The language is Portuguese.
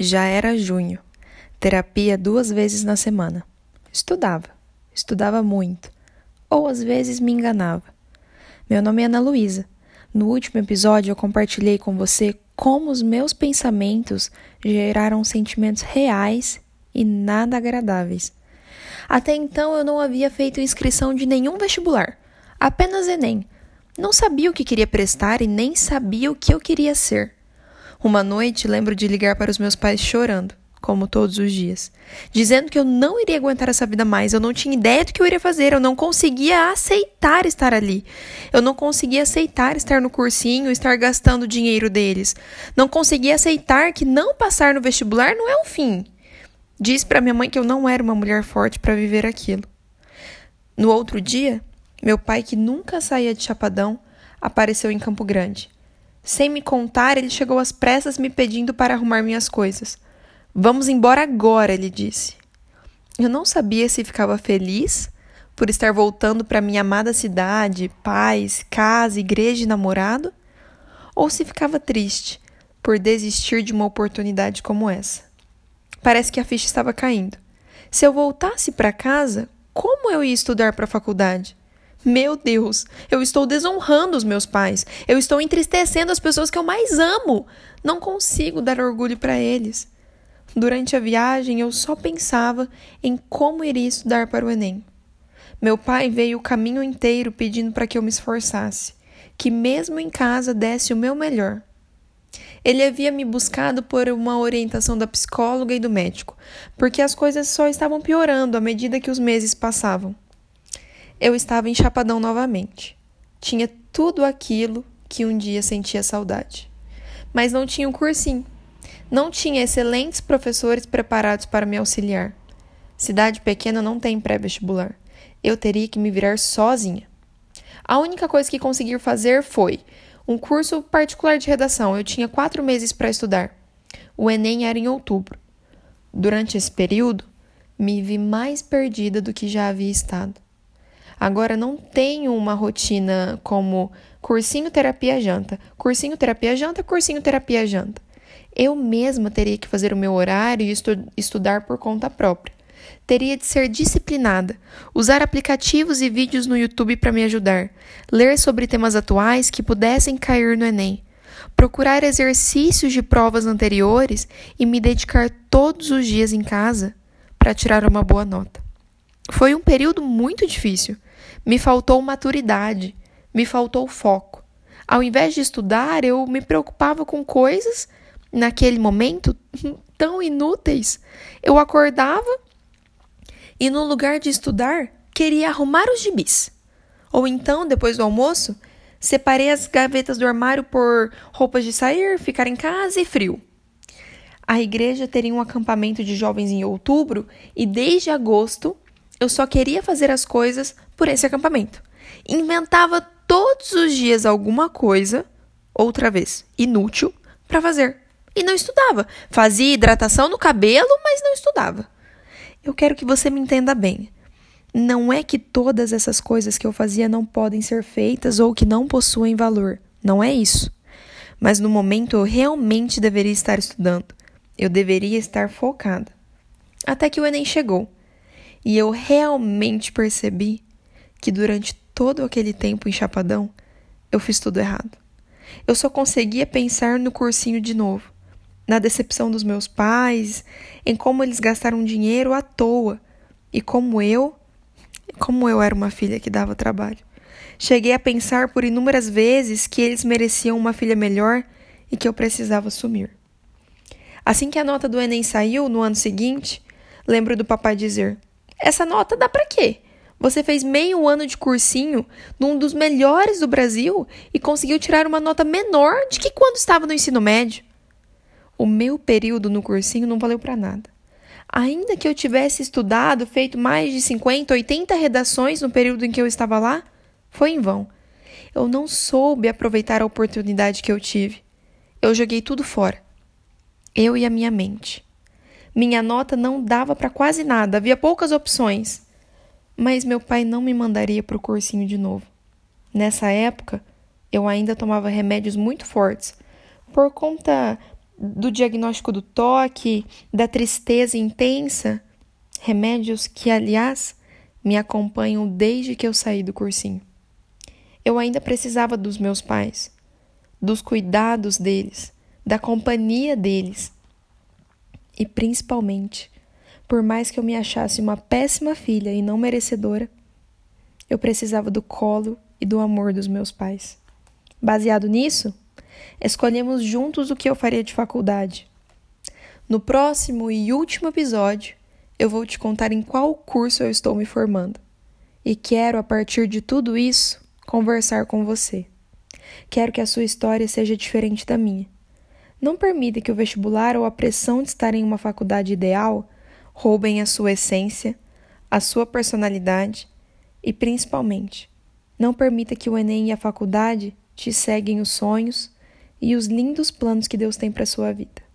Já era junho. Terapia duas vezes na semana. Estudava. Estudava muito. Ou às vezes me enganava. Meu nome é Ana Luísa. No último episódio eu compartilhei com você como os meus pensamentos geraram sentimentos reais e nada agradáveis. Até então eu não havia feito inscrição de nenhum vestibular, apenas Enem. Não sabia o que queria prestar e nem sabia o que eu queria ser. Uma noite lembro de ligar para os meus pais chorando, como todos os dias, dizendo que eu não iria aguentar essa vida mais, eu não tinha ideia do que eu iria fazer, eu não conseguia aceitar estar ali. Eu não conseguia aceitar estar no cursinho, estar gastando o dinheiro deles. Não conseguia aceitar que não passar no vestibular não é o fim. Disse para minha mãe que eu não era uma mulher forte para viver aquilo. No outro dia, meu pai, que nunca saía de Chapadão, apareceu em Campo Grande. Sem me contar, ele chegou às pressas me pedindo para arrumar minhas coisas. Vamos embora agora, ele disse. Eu não sabia se ficava feliz por estar voltando para minha amada cidade, paz, casa, igreja e namorado, ou se ficava triste por desistir de uma oportunidade como essa. Parece que a ficha estava caindo. Se eu voltasse para casa, como eu ia estudar para a faculdade? Meu Deus, eu estou desonrando os meus pais. Eu estou entristecendo as pessoas que eu mais amo. Não consigo dar orgulho para eles. Durante a viagem, eu só pensava em como iria estudar para o Enem. Meu pai veio o caminho inteiro pedindo para que eu me esforçasse, que mesmo em casa desse o meu melhor. Ele havia me buscado por uma orientação da psicóloga e do médico, porque as coisas só estavam piorando à medida que os meses passavam eu estava em Chapadão novamente. Tinha tudo aquilo que um dia sentia saudade. Mas não tinha um cursinho. Não tinha excelentes professores preparados para me auxiliar. Cidade pequena não tem pré-vestibular. Eu teria que me virar sozinha. A única coisa que consegui fazer foi um curso particular de redação. Eu tinha quatro meses para estudar. O Enem era em outubro. Durante esse período, me vi mais perdida do que já havia estado. Agora não tenho uma rotina como cursinho terapia janta, cursinho terapia janta, cursinho terapia janta. Eu mesma teria que fazer o meu horário e estu estudar por conta própria. Teria de ser disciplinada, usar aplicativos e vídeos no YouTube para me ajudar, ler sobre temas atuais que pudessem cair no Enem, procurar exercícios de provas anteriores e me dedicar todos os dias em casa para tirar uma boa nota. Foi um período muito difícil, me faltou maturidade, me faltou foco. Ao invés de estudar, eu me preocupava com coisas, naquele momento, tão inúteis. Eu acordava e, no lugar de estudar, queria arrumar os gibis. Ou então, depois do almoço, separei as gavetas do armário por roupas de sair, ficar em casa e frio. A igreja teria um acampamento de jovens em outubro e desde agosto eu só queria fazer as coisas por esse acampamento. Inventava todos os dias alguma coisa, outra vez, inútil, para fazer. E não estudava. Fazia hidratação no cabelo, mas não estudava. Eu quero que você me entenda bem. Não é que todas essas coisas que eu fazia não podem ser feitas ou que não possuem valor. Não é isso. Mas no momento eu realmente deveria estar estudando. Eu deveria estar focada. Até que o Enem chegou. E eu realmente percebi que durante todo aquele tempo em Chapadão eu fiz tudo errado. Eu só conseguia pensar no cursinho de novo, na decepção dos meus pais, em como eles gastaram dinheiro à toa e como eu, como eu era uma filha que dava trabalho. Cheguei a pensar por inúmeras vezes que eles mereciam uma filha melhor e que eu precisava sumir. Assim que a nota do Enem saiu no ano seguinte, lembro do papai dizer: essa nota dá para quê? Você fez meio ano de cursinho num dos melhores do Brasil e conseguiu tirar uma nota menor de que quando estava no ensino médio. O meu período no cursinho não valeu para nada. Ainda que eu tivesse estudado, feito mais de 50, 80 redações no período em que eu estava lá, foi em vão. Eu não soube aproveitar a oportunidade que eu tive. Eu joguei tudo fora. Eu e a minha mente. Minha nota não dava para quase nada, havia poucas opções. Mas meu pai não me mandaria para o cursinho de novo. Nessa época, eu ainda tomava remédios muito fortes, por conta do diagnóstico do toque, da tristeza intensa, remédios que, aliás, me acompanham desde que eu saí do cursinho. Eu ainda precisava dos meus pais, dos cuidados deles, da companhia deles. E principalmente, por mais que eu me achasse uma péssima filha e não merecedora, eu precisava do colo e do amor dos meus pais. Baseado nisso, escolhemos juntos o que eu faria de faculdade. No próximo e último episódio, eu vou te contar em qual curso eu estou me formando. E quero, a partir de tudo isso, conversar com você. Quero que a sua história seja diferente da minha. Não permita que o vestibular ou a pressão de estar em uma faculdade ideal roubem a sua essência, a sua personalidade e, principalmente, não permita que o Enem e a faculdade te seguem os sonhos e os lindos planos que Deus tem para sua vida.